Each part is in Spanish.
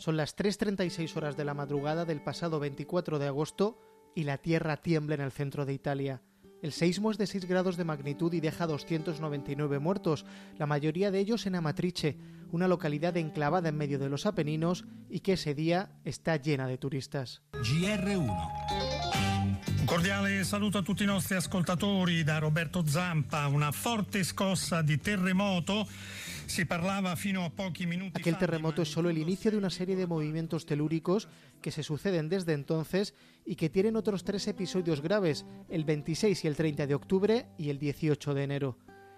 Son las 3.36 horas de la madrugada del pasado 24 de agosto y la tierra tiembla en el centro de Italia. El seismo es de 6 grados de magnitud y deja 299 muertos, la mayoría de ellos en Amatrice, una localidad enclavada en medio de los Apeninos y que ese día está llena de turistas. GR1 cordiale saluto a tutti i nostri ascoltatori da Roberto Zampa. Una forte scossa di terremoto Aquel terremoto es solo el inicio de una serie de movimientos telúricos que se suceden desde entonces y que tienen otros tres episodios graves, el 26 y el 30 de octubre y el 18 de enero.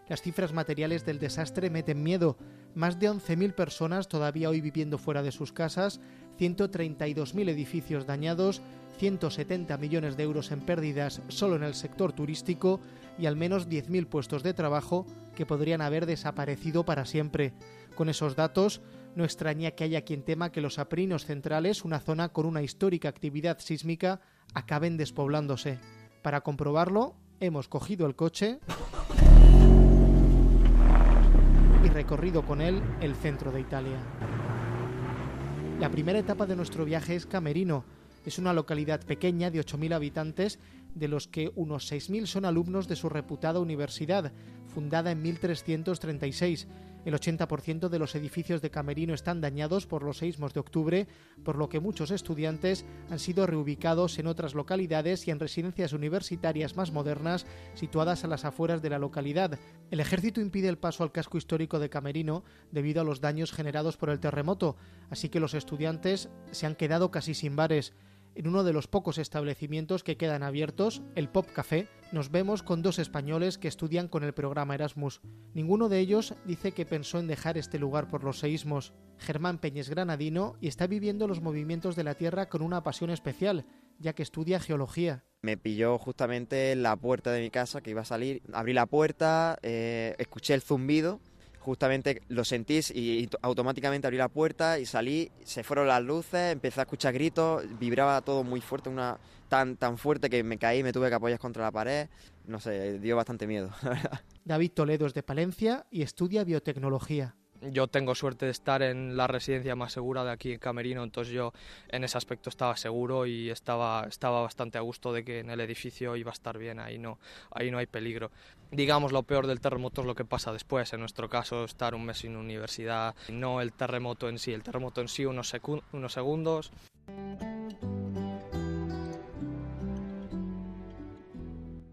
Las cifras materiales del desastre meten miedo. Más de 11.000 personas todavía hoy viviendo fuera de sus casas, 132.000 edificios dañados, 170 millones de euros en pérdidas solo en el sector turístico y al menos 10.000 puestos de trabajo que podrían haber desaparecido para siempre. Con esos datos, no extraña que haya quien tema que los aprinos centrales, una zona con una histórica actividad sísmica, acaben despoblándose. Para comprobarlo, hemos cogido el coche y recorrido con él el centro de Italia. La primera etapa de nuestro viaje es Camerino, es una localidad pequeña de 8.000 habitantes, de los que unos 6.000 son alumnos de su reputada universidad, fundada en 1336. El 80% de los edificios de Camerino están dañados por los seismos de octubre, por lo que muchos estudiantes han sido reubicados en otras localidades y en residencias universitarias más modernas situadas a las afueras de la localidad. El ejército impide el paso al casco histórico de Camerino debido a los daños generados por el terremoto, así que los estudiantes se han quedado casi sin bares. En uno de los pocos establecimientos que quedan abiertos, el Pop Café, nos vemos con dos españoles que estudian con el programa Erasmus. Ninguno de ellos dice que pensó en dejar este lugar por los seísmos. Germán Peñes granadino y está viviendo los movimientos de la Tierra con una pasión especial, ya que estudia geología. Me pilló justamente en la puerta de mi casa que iba a salir. Abrí la puerta, eh, escuché el zumbido justamente lo sentís y, automáticamente abrí la puerta y salí, se fueron las luces, empecé a escuchar gritos, vibraba todo muy fuerte, una tan tan fuerte que me caí, me tuve que apoyar contra la pared, no sé, dio bastante miedo, David Toledo es de Palencia y estudia biotecnología yo tengo suerte de estar en la residencia más segura de aquí en Camerino, entonces yo en ese aspecto estaba seguro y estaba, estaba bastante a gusto de que en el edificio iba a estar bien, ahí no, ahí no hay peligro. Digamos, lo peor del terremoto es lo que pasa después, en nuestro caso estar un mes sin universidad, no el terremoto en sí, el terremoto en sí unos, unos segundos.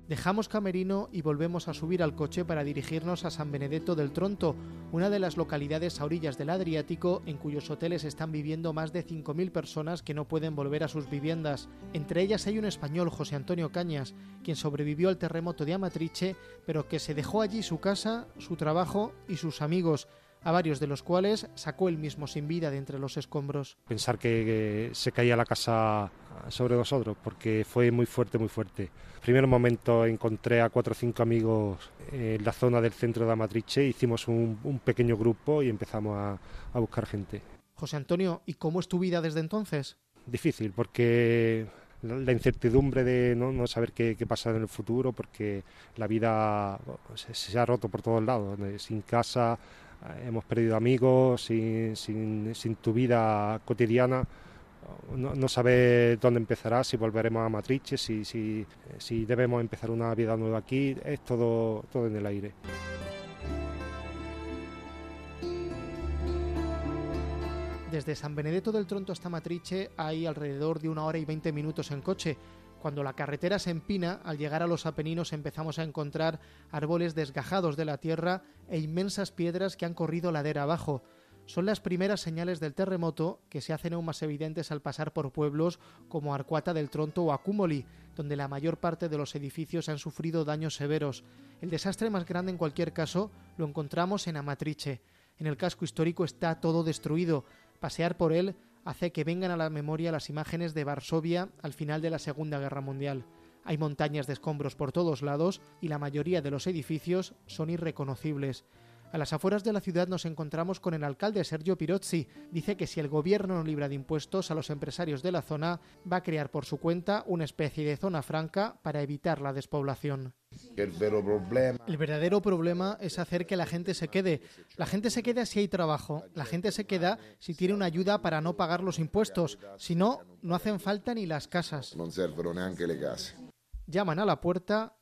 Dejamos Camerino y volvemos a subir al coche para dirigirnos a San Benedetto del Tronto, una de las localidades a orillas del Adriático en cuyos hoteles están viviendo más de 5.000 personas que no pueden volver a sus viviendas. Entre ellas hay un español, José Antonio Cañas, quien sobrevivió al terremoto de Amatrice, pero que se dejó allí su casa, su trabajo y sus amigos a varios de los cuales sacó él mismo sin vida de entre los escombros. Pensar que, se caía la casa sobre nosotros, porque fue muy fuerte, muy fuerte. Primer momento encontré a cuatro o cinco amigos en la zona del centro de Amatrice, hicimos un, pequeño grupo y empezamos a, buscar gente. José Antonio, ¿y cómo es tu vida desde entonces? Difícil, porque la incertidumbre de no, saber qué, qué pasa en el futuro, porque la vida se, se, ha roto por todos lados, sin casa, hemos perdido amigos, sin, sin, tu vida cotidiana. No, no sabes dónde empezará, si volveremos a Matrice, si, si, si debemos empezar una vida nueva aquí, es todo, todo en el aire. Desde San Benedetto del Tronto hasta Matrice hay alrededor de una hora y veinte minutos en coche. Cuando la carretera se empina, al llegar a los Apeninos empezamos a encontrar árboles desgajados de la tierra e inmensas piedras que han corrido ladera abajo. Son las primeras señales del terremoto que se hacen aún más evidentes al pasar por pueblos como Arcuata del Tronto o Acúmoli, donde la mayor parte de los edificios han sufrido daños severos. El desastre más grande en cualquier caso lo encontramos en Amatrice. En el casco histórico está todo destruido. Pasear por él hace que vengan a la memoria las imágenes de Varsovia al final de la Segunda Guerra Mundial. Hay montañas de escombros por todos lados y la mayoría de los edificios son irreconocibles. A las afueras de la ciudad nos encontramos con el alcalde Sergio Pirozzi. Dice que si el gobierno no libra de impuestos a los empresarios de la zona, va a crear por su cuenta una especie de zona franca para evitar la despoblación. El verdadero problema es hacer que la gente se quede. La gente se queda si hay trabajo. La gente se queda si tiene una ayuda para no pagar los impuestos. Si no, no hacen falta ni las casas. Llaman a la puerta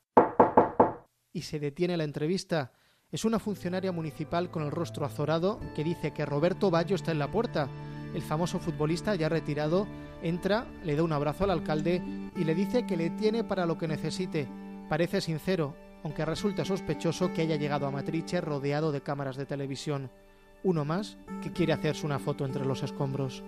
y se detiene la entrevista. Es una funcionaria municipal con el rostro azorado que dice que Roberto Bayo está en la puerta. El famoso futbolista ya retirado entra, le da un abrazo al alcalde y le dice que le tiene para lo que necesite. Parece sincero, aunque resulta sospechoso que haya llegado a Matrice rodeado de cámaras de televisión. Uno más que quiere hacerse una foto entre los escombros.